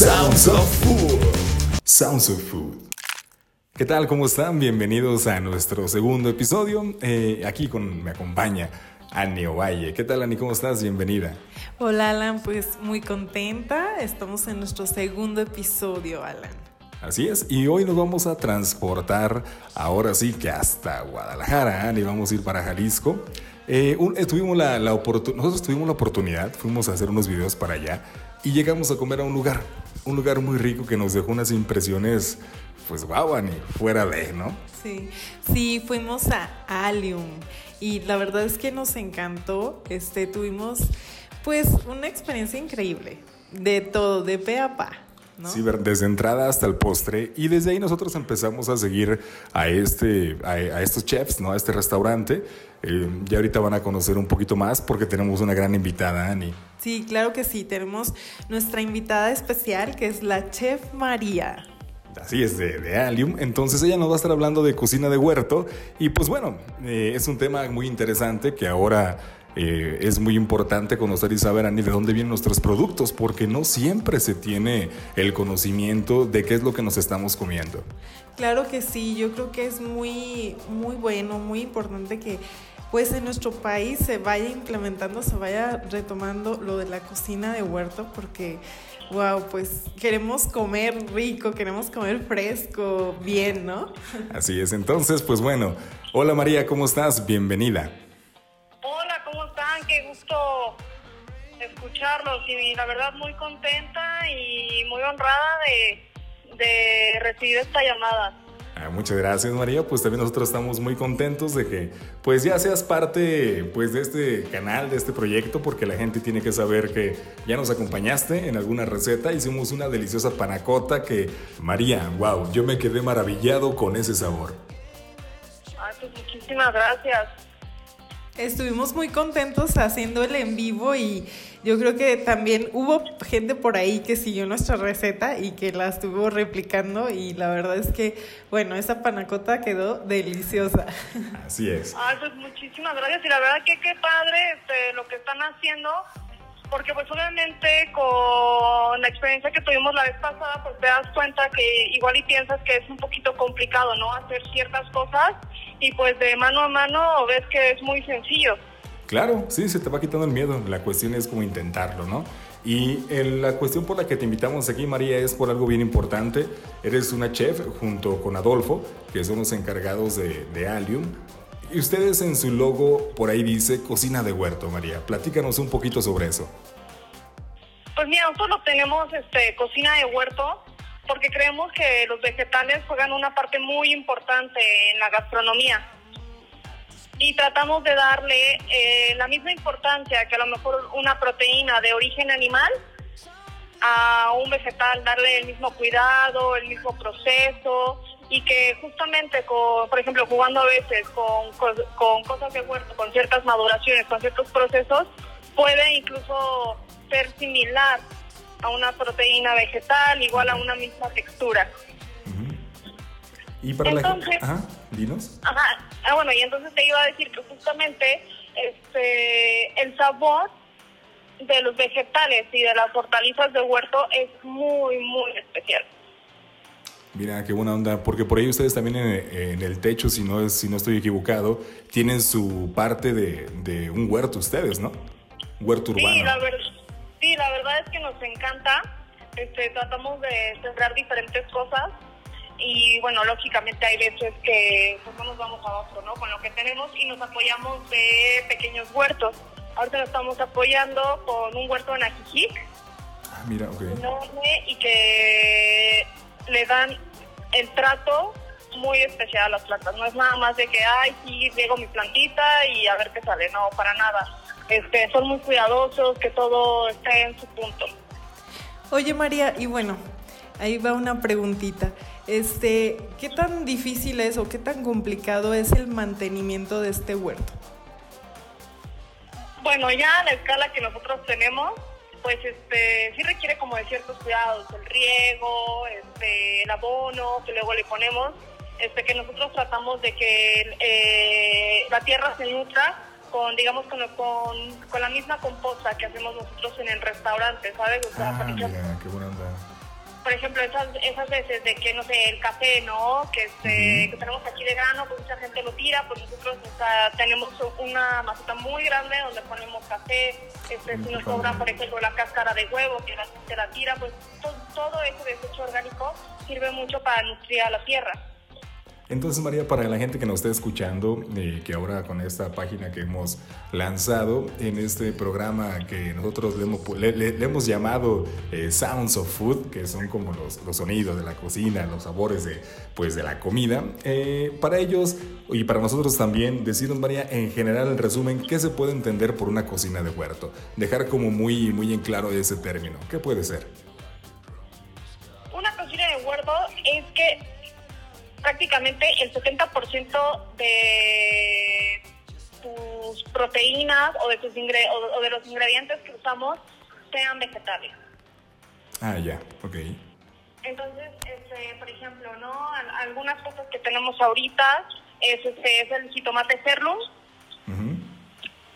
Sounds of Food. Sounds of Food. ¿Qué tal? ¿Cómo están? Bienvenidos a nuestro segundo episodio. Eh, aquí con, me acompaña Annie Ovalle. ¿Qué tal, Annie? ¿Cómo estás? Bienvenida. Hola, Alan. Pues muy contenta. Estamos en nuestro segundo episodio, Alan. Así es, y hoy nos vamos a transportar ahora sí que hasta Guadalajara, Annie. Vamos a ir para Jalisco. Eh, la, la nosotros tuvimos la oportunidad, fuimos a hacer unos videos para allá y llegamos a comer a un lugar, un lugar muy rico que nos dejó unas impresiones, pues guau, ni fuera de, ¿no? Sí, sí, fuimos a Alium y la verdad es que nos encantó, este, tuvimos pues una experiencia increíble, de todo, de pe a pa. ¿No? Sí, desde entrada hasta el postre. Y desde ahí nosotros empezamos a seguir a, este, a, estos chefs, ¿no? A este restaurante. Eh, ya ahorita van a conocer un poquito más porque tenemos una gran invitada, Ani. Sí, claro que sí. Tenemos nuestra invitada especial que es la chef María. Así es, de, de, Alium. Entonces ella nos va a estar hablando de cocina de huerto. Y pues bueno, eh, es un tema muy interesante que ahora eh, es muy importante conocer y saber, Ani, de dónde vienen nuestros productos, porque no siempre se tiene el conocimiento de qué es lo que nos estamos comiendo. Claro que sí, yo creo que es muy, muy bueno, muy importante que pues en nuestro país se vaya implementando, se vaya retomando lo de la cocina de huerto, porque, wow, pues queremos comer rico, queremos comer fresco, bien, ¿no? Así es, entonces, pues bueno, hola María, ¿cómo estás? Bienvenida. Hola, ¿cómo están? Qué gusto escucharlos y la verdad muy contenta y muy honrada de, de recibir esta llamada. Ah, muchas gracias María, pues también nosotros estamos muy contentos de que pues ya seas parte pues de este canal, de este proyecto, porque la gente tiene que saber que ya nos acompañaste en alguna receta, hicimos una deliciosa panacota que María, wow, yo me quedé maravillado con ese sabor. Ay, pues muchísimas gracias. Estuvimos muy contentos haciendo el en vivo y yo creo que también hubo gente por ahí que siguió nuestra receta y que la estuvo replicando y la verdad es que, bueno, esa panacota quedó deliciosa. Así es. Ay, pues muchísimas gracias y la verdad que qué padre este, lo que están haciendo porque pues obviamente con la experiencia que tuvimos la vez pasada, pues te das cuenta que igual y piensas que es un poquito complicado, ¿no? Hacer ciertas cosas y pues de mano a mano ves que es muy sencillo. Claro, sí, se te va quitando el miedo. La cuestión es como intentarlo, ¿no? Y la cuestión por la que te invitamos aquí, María, es por algo bien importante. Eres una chef junto con Adolfo, que son los encargados de, de Alium. Y ustedes en su logo por ahí dice cocina de huerto, María. Platícanos un poquito sobre eso. Pues mira, nosotros tenemos este, cocina de huerto porque creemos que los vegetales juegan una parte muy importante en la gastronomía. Y tratamos de darle eh, la misma importancia que a lo mejor una proteína de origen animal a un vegetal, darle el mismo cuidado, el mismo proceso y que justamente, con, por ejemplo, jugando a veces con, con, cosas de huerto, con ciertas maduraciones, con ciertos procesos, puede incluso ser similar a una proteína vegetal, igual a una misma textura. Y para entonces, la Ajá, dinos. Ajá, ah, bueno, y entonces te iba a decir que justamente este, el sabor de los vegetales y de las hortalizas de huerto es muy, muy especial. Mira, qué buena onda, porque por ahí ustedes también en, el techo, si no, si no estoy equivocado, tienen su parte de, de un huerto ustedes, ¿no? Huerto urbano. Sí, la verdad Sí, la verdad es que nos encanta. Este, tratamos de sembrar diferentes cosas y bueno, lógicamente hay veces que pues, no nos vamos abajo, ¿no? Con lo que tenemos y nos apoyamos de pequeños huertos. Ahorita nos estamos apoyando con un huerto en Ajijic. Ah, mira, ok. Enorme y que le dan el trato muy especial a las plantas. No es nada más de que, ay, sí, llego mi plantita y a ver qué sale. No, para nada este, son muy cuidadosos, que todo esté en su punto. Oye María, y bueno, ahí va una preguntita. Este, ¿qué tan difícil es o qué tan complicado es el mantenimiento de este huerto? Bueno, ya a la escala que nosotros tenemos, pues este sí requiere como de ciertos cuidados, el riego, este, el abono que luego le ponemos, este que nosotros tratamos de que eh, la tierra se nutra con, digamos, con, con, la misma composta que hacemos nosotros en el restaurante, ¿sabes? ah, mira, qué buena por ejemplo, esas, esas veces de que, no sé, el café, ¿no? Que, este, que tenemos aquí de grano, pues mucha gente lo tira, pues nosotros tenemos una maceta muy grande donde ponemos café, este, si nos sobra, por ejemplo, la cáscara de huevo, que la gente la tira, pues todo, todo ese desecho orgánico sirve mucho para nutrir a la tierra. Entonces, María, para la gente que nos esté escuchando, eh, que ahora con esta página que hemos lanzado en este programa que nosotros le hemos, llamado eh, Sounds of Food, que son como los, sonidos de la cocina, los sabores de, pues, de la comida, eh, para ellos y para nosotros también, decirnos, María, en general, en resumen, ¿qué se puede entender por una cocina de huerto? Dejar como muy, muy en claro ese término. ¿Qué puede ser? Prácticamente el 70% de tus proteínas o de, tus o de los ingredientes que usamos sean vegetales. Ah, ya, ok. Entonces, este, por ejemplo, ¿no? Algunas cosas que tenemos ahorita es, este, es el jitomate cerlum,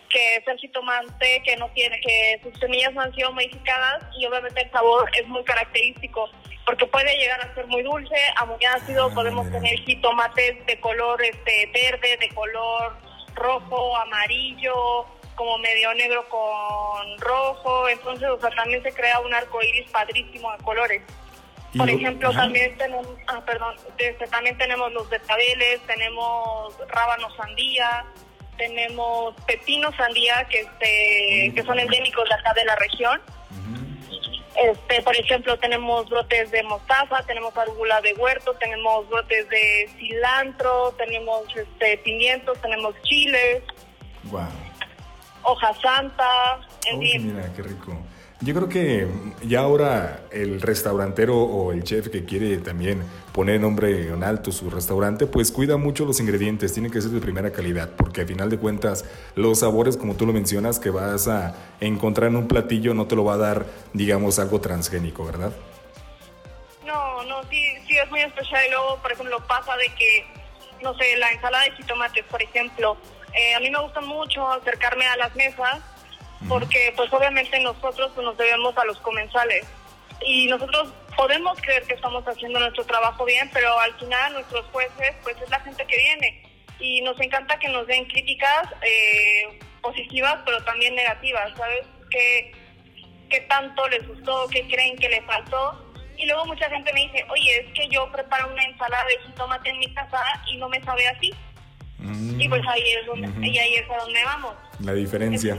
que es el jitomate que no tiene, que sus semillas no han sido modificadas y obviamente el sabor es muy característico porque puede llegar a ser muy dulce, a muy ácido, ah, podemos tener jitomates de color este verde, de color rojo, amarillo, como medio negro con rojo, entonces o sea, también se crea un arco iris padrísimo de colores. Por ejemplo, también tenemos, ah, perdón, este, también tenemos los betabeles, tenemos rábanos sandía, tenemos pepinos sandía que este, que son endémicos de acá de la región este, por ejemplo, tenemos brotes de mostaza, tenemos arugula de huerto, tenemos brotes de cilantro, tenemos este, pimientos, tenemos chiles, wow. hoja santa, en Mira, qué rico. Yo creo que ya ahora el restaurantero o el chef que quiere también poner nombre en alto su restaurante, pues cuida mucho los ingredientes, tiene que ser de primera calidad, porque al final de cuentas los sabores, como tú lo mencionas, que vas a encontrar en un platillo no te lo va a dar, digamos, algo transgénico, ¿verdad? No, no, sí, sí es muy especial. Y luego, por ejemplo, pasa de que, no sé, la ensalada de jitomates, por ejemplo, eh, a mí me gusta mucho acercarme a las mesas porque pues obviamente nosotros pues, nos debemos a los comensales y nosotros podemos creer que estamos haciendo nuestro trabajo bien, pero al final nuestros jueces pues es la gente que viene y nos encanta que nos den críticas eh, positivas pero también negativas, ¿sabes? ¿Qué, ¿Qué tanto les gustó? ¿Qué creen que les faltó? Y luego mucha gente me dice, oye, es que yo preparo una ensalada de jitomate en mi casa y no me sabe así. Mm. Y pues ahí es donde, y ahí es a donde vamos. La diferencia.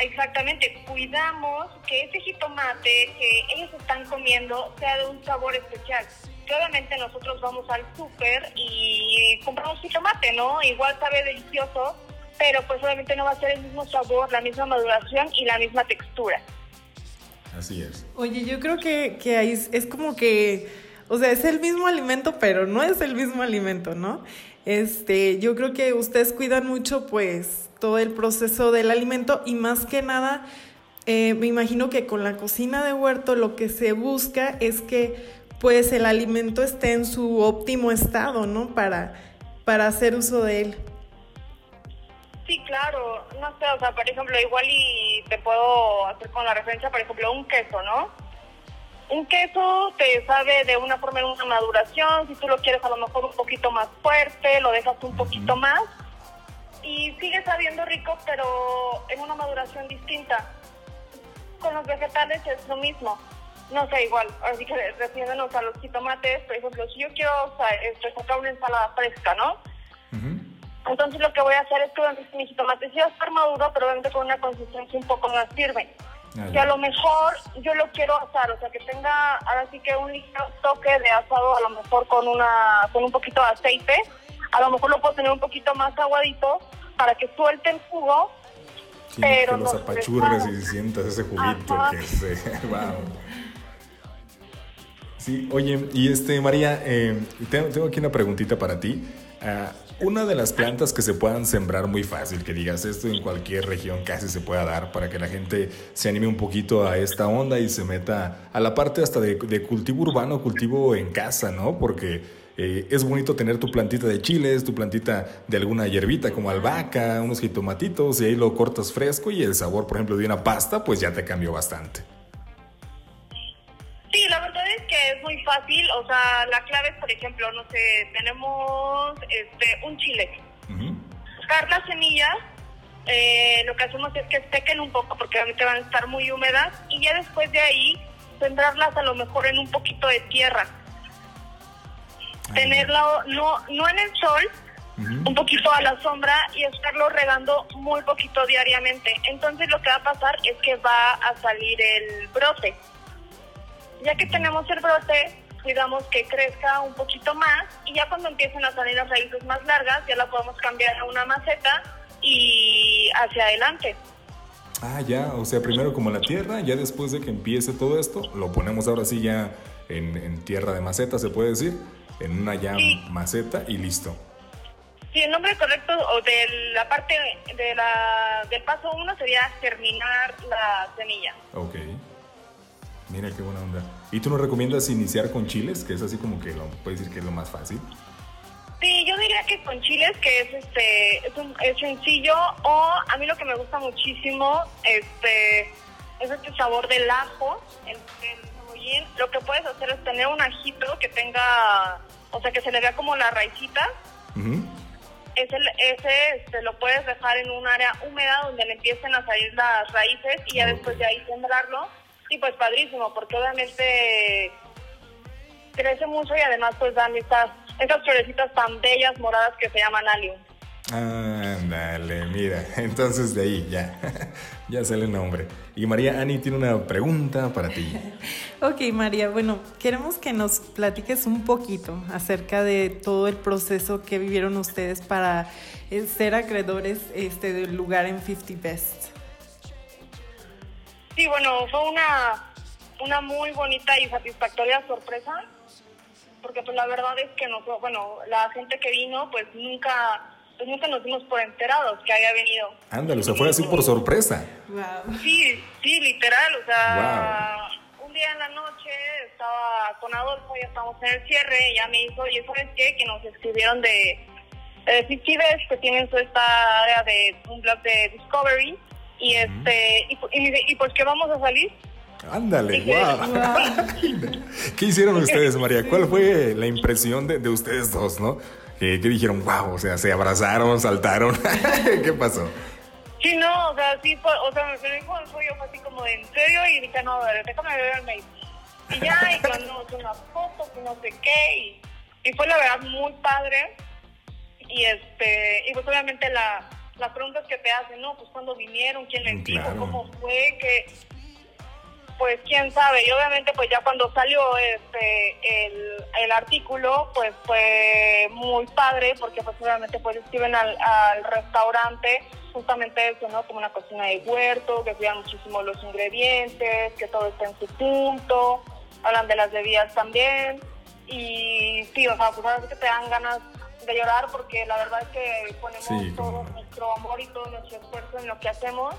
Exactamente, cuidamos que ese jitomate que ellos están comiendo sea de un sabor especial. Que obviamente nosotros vamos al súper y compramos jitomate, ¿no? Igual sabe delicioso, pero pues obviamente no va a ser el mismo sabor, la misma maduración y la misma textura. Así es. Oye, yo creo que, que ahí es como que, o sea, es el mismo alimento, pero no es el mismo alimento, ¿no? Este, yo creo que ustedes cuidan mucho, pues, todo el proceso del alimento y más que nada, eh, me imagino que con la cocina de huerto lo que se busca es que, pues, el alimento esté en su óptimo estado, ¿no? Para, para hacer uso de él. Sí, claro. No sé, o sea, por ejemplo, igual y te puedo hacer con la referencia, por ejemplo, un queso, ¿no? Un queso te sabe de una forma en una maduración, si tú lo quieres a lo mejor un poquito más fuerte, lo dejas un poquito más y sigue sabiendo rico, pero en una maduración distinta. Con los vegetales es lo mismo. No sé, igual, así que refiriéndonos a los jitomates, por ejemplo, si yo quiero o sea, este, sacar una ensalada fresca, ¿no? Entonces lo que voy a hacer es que mi jitomate sí va a estar maduro, pero obviamente con una consistencia un poco más firme. Que a lo mejor yo lo quiero asar, o sea, que tenga ahora sí que un ligero toque de asado, a lo mejor con una con un poquito de aceite, a lo mejor lo puedo tener un poquito más aguadito para que suelte el jugo, pero que los apachurres y sientas ese juguito que se, wow. Sí, oye, y este María, eh, tengo, tengo, aquí una preguntita para ti. Uh, una de las plantas que se puedan sembrar muy fácil, que digas esto en cualquier región casi se pueda dar para que la gente se anime un poquito a esta onda y se meta a la parte hasta de, cultivo urbano, cultivo en casa, ¿no? Porque eh, es bonito tener tu plantita de chiles, tu plantita de alguna hierbita como albahaca, unos jitomatitos y ahí lo cortas fresco y el sabor, por ejemplo, de una pasta, pues ya te cambió bastante. Es muy fácil, o sea, la clave es, por ejemplo, no sé, tenemos este un chile. Buscar las semillas, eh, lo que hacemos es que sequen un poco porque obviamente van a estar muy húmedas y ya después de ahí sembrarlas a lo mejor en un poquito de tierra. Ah, Tenerlo no, no en el sol, un poquito a la sombra y estarlo regando muy poquito diariamente. Entonces lo que va a pasar es que va a salir el brote. Ya que tenemos el brote, cuidamos que crezca un poquito más y ya cuando empiecen a salir las raíces más largas ya la podemos cambiar a una maceta y hacia adelante. Ah, ya, o sea, primero como la tierra, ya después de que empiece todo esto, lo ponemos ahora sí ya en, tierra de maceta, se puede decir, en una ya maceta y listo. Sí, el nombre correcto o de la parte de la, del paso uno sería germinar la semilla. Ok. Mira qué buena onda. ¿Y tú nos recomiendas iniciar con chiles? Que es así como que lo puedes decir que es lo más fácil. Sí, yo diría que con chiles, que es este es, un, es sencillo, o a mí lo que me gusta muchísimo este es este sabor del ajo, el, el Lo que puedes hacer es tener un ajito que tenga, o sea, que se le vea como la raicita ese, ese este, lo puedes dejar en un área húmeda donde le empiecen a salir las raíces y ya después de ahí sembrarlo. Y pues padrísimo, porque obviamente crece mucho y además pues dan estas, estas florecitas tan bellas moradas que se llaman alium. Ándale, mira, entonces de ahí ya, ya sale el nombre. Y María Ani tiene una pregunta para ti. ok, María, bueno, queremos que nos platiques un poquito acerca de todo el proceso que vivieron ustedes para eh, ser acreedores este, del lugar en 50 Best. Sí, bueno, fue una, una muy bonita y satisfactoria sorpresa, porque pues la verdad es que no, bueno, la gente que vino pues nunca pues nunca nos dimos por enterados que había venido. Ándale, se fue así por sorpresa. Sí, sí, literal, o sea, un día en la noche estaba con Adolfo, ya estábamos en el cierre, y ya me dijo, oye, ¿sabes qué? Que nos escribieron de, de que tienen su esta área de un blog de Discovery, y este, y, y, y pues que vamos a salir. Ándale, wow. ¿Qué hicieron ustedes, María? ¿Cuál fue la impresión de, de ustedes dos, no? que, dijeron, wow, o sea, se abrazaron, saltaron. ¿Qué pasó? Sí, no, o sea, sí, fue, o sea, me dijo el suyo, fue así como de en serio, y dije, no, déjame ver el mail. Y ya, y cuando una foto, y no sé qué, y, y, fue la verdad muy padre. Y este, y pues obviamente la, las preguntas que te hacen, ¿no? Pues cuándo vinieron, quién les dijo, cómo fue, que pues quién sabe, y obviamente pues ya cuando salió este el, el artículo, pues fue muy padre, porque pues obviamente pues escriben al, al restaurante justamente eso, ¿no? Como una cocina de huerto, que cuidan muchísimo los ingredientes, que todo está en su punto, hablan de las bebidas también, y sí, o sea, pues ahora que te dan ganas de llorar porque la verdad es que ponemos todo nuestro amor y todo nuestro esfuerzo en lo que hacemos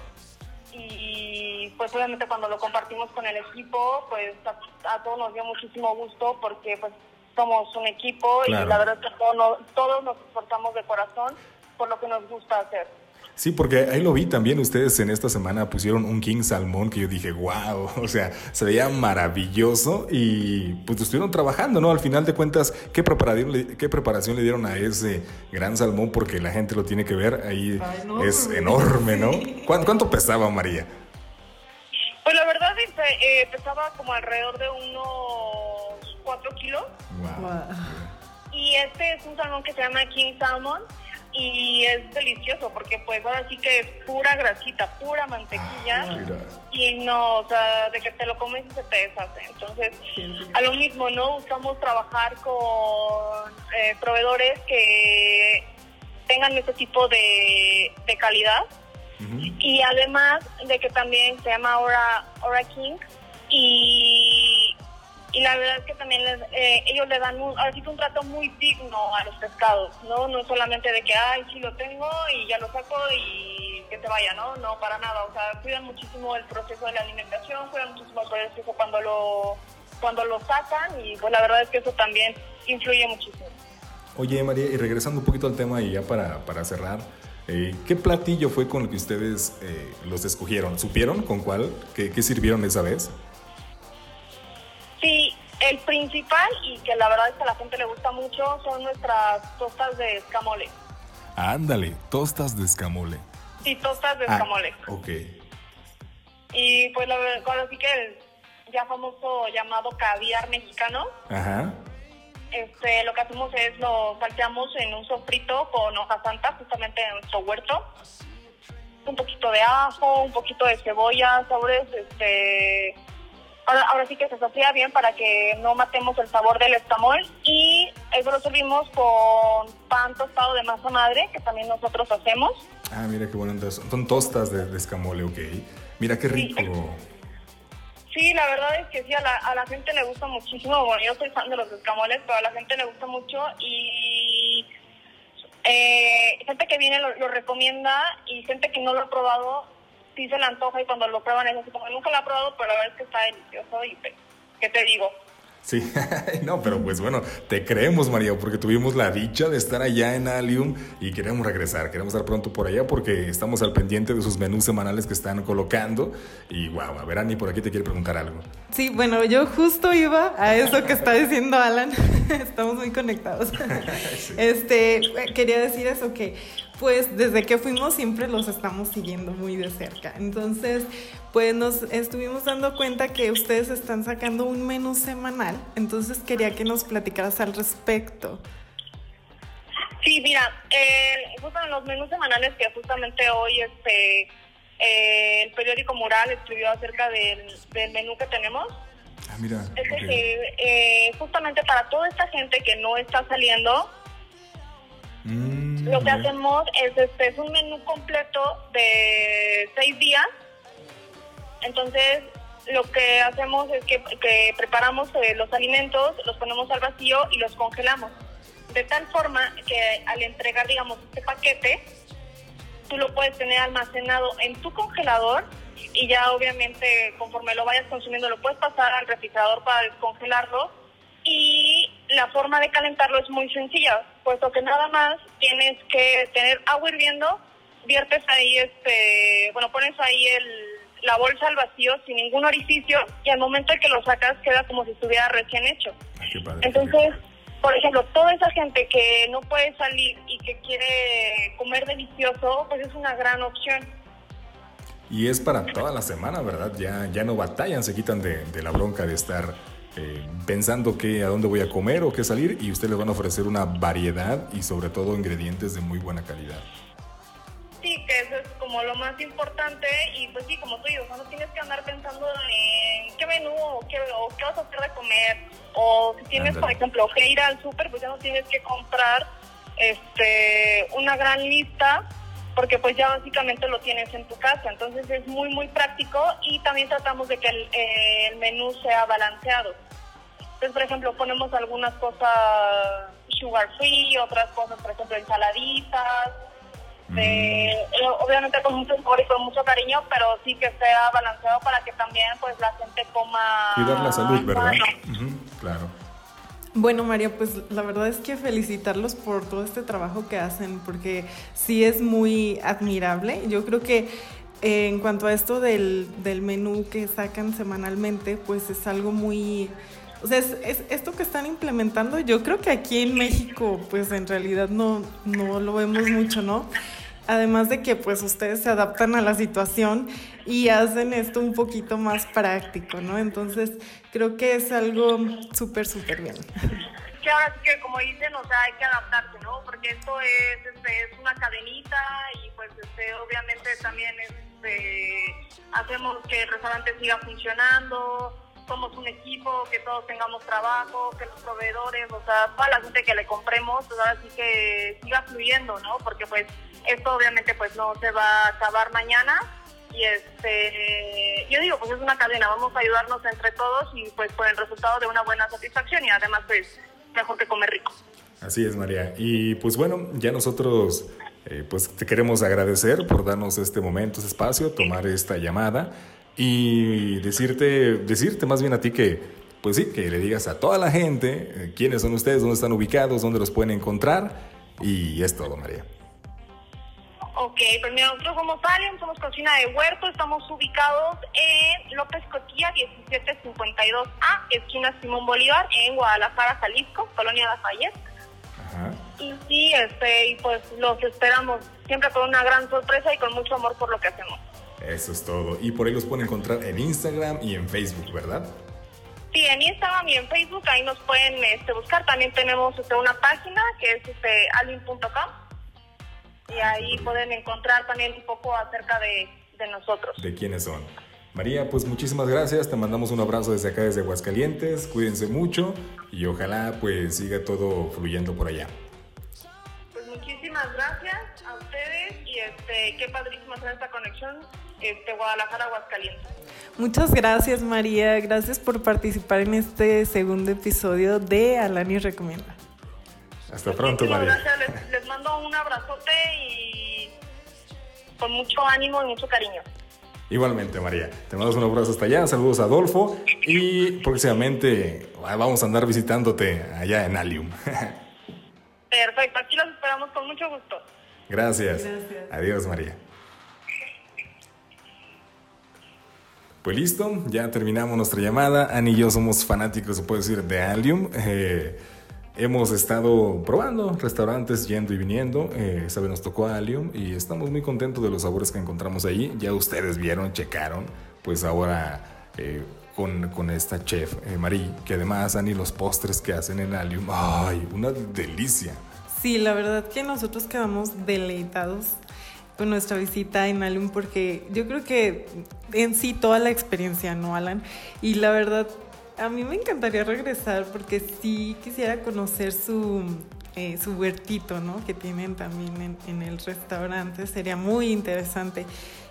y pues obviamente cuando lo compartimos con el equipo, pues a, todos nos dio muchísimo gusto porque pues somos un equipo y la verdad es que todos, todos nos esforzamos de corazón por lo que nos gusta hacer. Sí, porque ahí lo vi también, ustedes en esta semana pusieron un King Salmón que yo dije, wow, o sea, se veía maravilloso y pues estuvieron trabajando, ¿no? Al final de cuentas, ¿qué preparación, qué preparación le dieron a ese gran salmón? Porque la gente lo tiene que ver, ahí es enorme, ¿no? ¿Cuánto, pesaba María? Pues la verdad eh, pesaba como alrededor de unos 4 kilos. Y este es un salmón que se llama King Salmon y es delicioso porque pues ahora sí que es pura grasita, pura mantequilla. Ah, y no, o sea, de que te lo comes y se te deshace. Entonces, a lo mismo, ¿no? Buscamos trabajar con eh, proveedores que tengan ese tipo de, de calidad. Y además de que también se llama Ora, Ora King. Y y la verdad es que también eh, ellos le dan un, así que un trato muy digno a los pescados, ¿no? No solamente de que, ay, sí lo tengo y ya lo saco y que se vaya, ¿no? No, para nada, o sea, cuidan muchísimo el proceso de la alimentación, cuidan muchísimo el proceso cuando lo, cuando lo sacan y pues la verdad es que eso también influye muchísimo. Oye, María, y regresando un poquito al tema y ya para, para cerrar, eh, ¿qué platillo fue con el que ustedes eh, los escogieron? ¿Supieron con cuál? ¿Qué, qué sirvieron esa vez? El principal y que la verdad es que a la gente le gusta mucho son nuestras tostas de escamole. Ándale, tostas de escamole. Sí, tostas de Ah, escamole. ok. Y pues la verdad, ahora sí que el ya famoso llamado caviar mexicano, Ajá. este, lo que hacemos es lo salteamos en un sofrito con hoja santa, justamente en nuestro huerto. Un poquito de ajo, un poquito de cebolla, sabores, este... Ahora, ahora sí que se sofría bien para que no matemos el sabor del escamol y eso lo servimos con pan tostado de masa madre, que también nosotros hacemos. Ah, mira qué bueno. entonces, Son tostas de, de escamole, ok. Mira qué rico. Sí, la verdad es que sí, a la, a la gente le gusta muchísimo. Bueno, yo soy fan de los escamoles, pero a la gente le gusta mucho y eh, gente que viene lo, lo recomienda y gente que no lo ha probado sí se le antoja y cuando lo prueban es así como nunca lo ha probado, pero la verdad es que está delicioso y pues, ¿qué te digo? Sí, no, pero pues bueno, te creemos, María, porque tuvimos la dicha de estar allá en Alium y queremos regresar, queremos estar pronto por allá porque estamos al pendiente de sus menús semanales que están colocando. Y wow, a ver, Ani, por aquí te quiere preguntar algo. Sí, bueno, yo justo iba a eso que está diciendo Alan. Estamos muy conectados. Este, quería decir eso que pues desde que fuimos siempre los estamos siguiendo muy de cerca. Entonces, pues nos estuvimos dando cuenta que ustedes están sacando un menú semanal. Entonces, quería que nos platicaras al respecto. Sí, mira, eh, justo en los menús semanales que justamente hoy este eh, el periódico Mural escribió acerca del, del menú que tenemos, Ah, mira. es de ok. que eh, justamente para toda esta gente que no está saliendo, Mm, lo que hacemos es este es un menú completo de seis días. Entonces, lo que hacemos es que, que preparamos eh, los alimentos, los ponemos al vacío y los congelamos. De tal forma que al entregar, digamos, este paquete, tú lo puedes tener almacenado en tu congelador y ya obviamente conforme lo vayas consumiendo lo puedes pasar al refrigerador para descongelarlo y la forma de calentarlo es muy sencilla, puesto que nada más tienes que tener agua hirviendo, viertes ahí este, bueno, pones ahí el, la bolsa al vacío sin ningún orificio y al momento en que lo sacas queda como si estuviera recién hecho. Ah, padre. Entonces, por ejemplo, toda esa gente que no puede salir y que quiere comer delicioso, pues es una gran opción. Y es para toda la semana, ¿verdad? Ya, ya no batallan, se quitan de, de la bronca de estar eh, pensando que a dónde voy a comer o qué salir y ustedes les van a ofrecer una variedad y sobre todo ingredientes de muy buena calidad. Sí, que eso es como lo más importante y pues sí, como tú dices, no tienes que andar pensando en qué menú o qué, o qué vas a hacer de comer o si tienes, por ejemplo, que ir al súper, pues ya no tienes que comprar este una gran lista porque pues ya básicamente lo tienes en tu casa, entonces es muy muy práctico y también tratamos de que el, eh, el menú sea balanceado. Entonces, por ejemplo, ponemos algunas cosas sugar free, otras cosas, por ejemplo, ensaladitas, eh, eh, obviamente con mucho sabor y con mucho cariño, pero sí que sea balanceado para que también pues la gente coma Cuidar la salud, ¿verdad? claro. Bueno, María, pues la verdad es que felicitarlos por todo este trabajo que hacen, porque sí es muy admirable. Yo creo que eh, en cuanto a esto del, del menú que sacan semanalmente, pues es algo muy... O sea, es, es- esto que están implementando, yo creo que aquí en México, pues en realidad no, no lo vemos mucho, ¿no? Además de que pues ustedes se adaptan a la situación y hacen esto un poquito más práctico, ¿no? Entonces creo que es algo súper, súper bien. Que ahora sí que como dicen, o sea, hay que adaptarse, ¿no? Porque esto es, este, es una cadenita y pues este, obviamente también este, hacemos que el restaurante siga funcionando, somos un equipo, que todos tengamos trabajo, que los proveedores, o sea, toda la gente que le compremos, pues ahora sí que siga fluyendo, ¿no? Porque pues esto obviamente pues no se va a acabar mañana y este yo digo pues es una cadena vamos a ayudarnos entre todos y pues por el resultado de una buena satisfacción y además pues mejor que comer rico Así es, María. Y pues bueno, ya nosotros eh, pues te queremos agradecer por darnos este momento, este espacio, tomar esta llamada y decirte, decirte más bien a ti que, pues sí, que le digas a toda la gente eh, quiénes son ustedes, dónde están ubicados, dónde los pueden encontrar y es todo, María. Ok, pues mira, nosotros somos Alien, somos cocina de huerto, estamos ubicados en López Cotilla 1752A, esquina Simón Bolívar, en Guadalajara, Jalisco, Colonia Lafayette. Ajá. Y sí, este, y pues los esperamos siempre con una gran sorpresa y con mucho amor por lo que hacemos. Eso es todo. Y por ahí los pueden encontrar en Instagram y en Facebook, ¿verdad? Sí, en Instagram y en Facebook ahí nos pueden este, buscar. También tenemos este, una página que es este, alin.com y ahí pueden encontrar también un poco acerca de, de nosotros. De quiénes son. María, pues muchísimas gracias, te mandamos un abrazo desde acá, desde Aguascalientes, cuídense mucho y ojalá pues siga todo fluyendo por allá. Pues muchísimas gracias a ustedes y este, qué padrísimo hacer esta conexión este, Guadalajara-Aguascalientes. Muchas gracias María, gracias por participar en este segundo episodio de Alani Recomienda. Hasta pronto, María. Gracias, les, mando un abrazote y con mucho ánimo y mucho cariño. Igualmente, María. Te mando un abrazo hasta allá. Saludos a Adolfo. Y próximamente vamos a andar visitándote allá en Alium. Perfecto. Aquí los esperamos con mucho gusto. Gracias. Gracias. Adiós, María. Pues listo, ya terminamos nuestra llamada. Ani y yo somos fanáticos, se puede decir, de Alium. Eh, Hemos estado probando restaurantes, yendo y viniendo. Eh, nos tocó Alium y estamos muy contentos de los sabores que encontramos ahí. Ya ustedes vieron, checaron. Pues ahora eh, con, con, esta chef eh, Marie, que además, Ani, los postres que hacen en Alium. ¡Ay! Una delicia. Sí, la verdad que nosotros quedamos deleitados nuestra visita en Alium porque yo creo que en sí toda la experiencia, ¿no, Alan? Y la verdad a mí me encantaría regresar porque sí quisiera conocer su, eh, su huertito, ¿no? Que tienen también en, el restaurante. Sería muy interesante.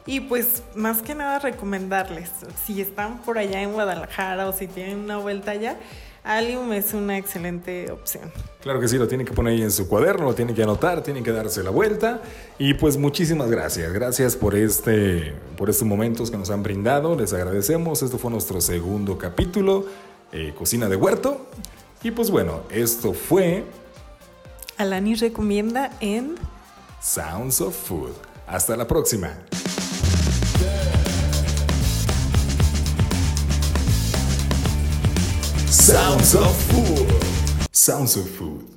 Y pues más que nada recomendarles, si están por allá en Guadalajara o si tienen una vuelta allá, Alium es una excelente opción. Claro que sí, lo tienen que poner ahí en su cuaderno, lo tienen que anotar, tienen que darse la vuelta. Y pues muchísimas gracias, gracias por, este, por estos momentos que nos han brindado, les agradecemos. Esto fue nuestro segundo capítulo, eh, Cocina de Huerto. Y pues bueno, esto fue... Alani recomienda en... Sounds of Food. Hasta la próxima. Sounds of Food. Sounds of Food.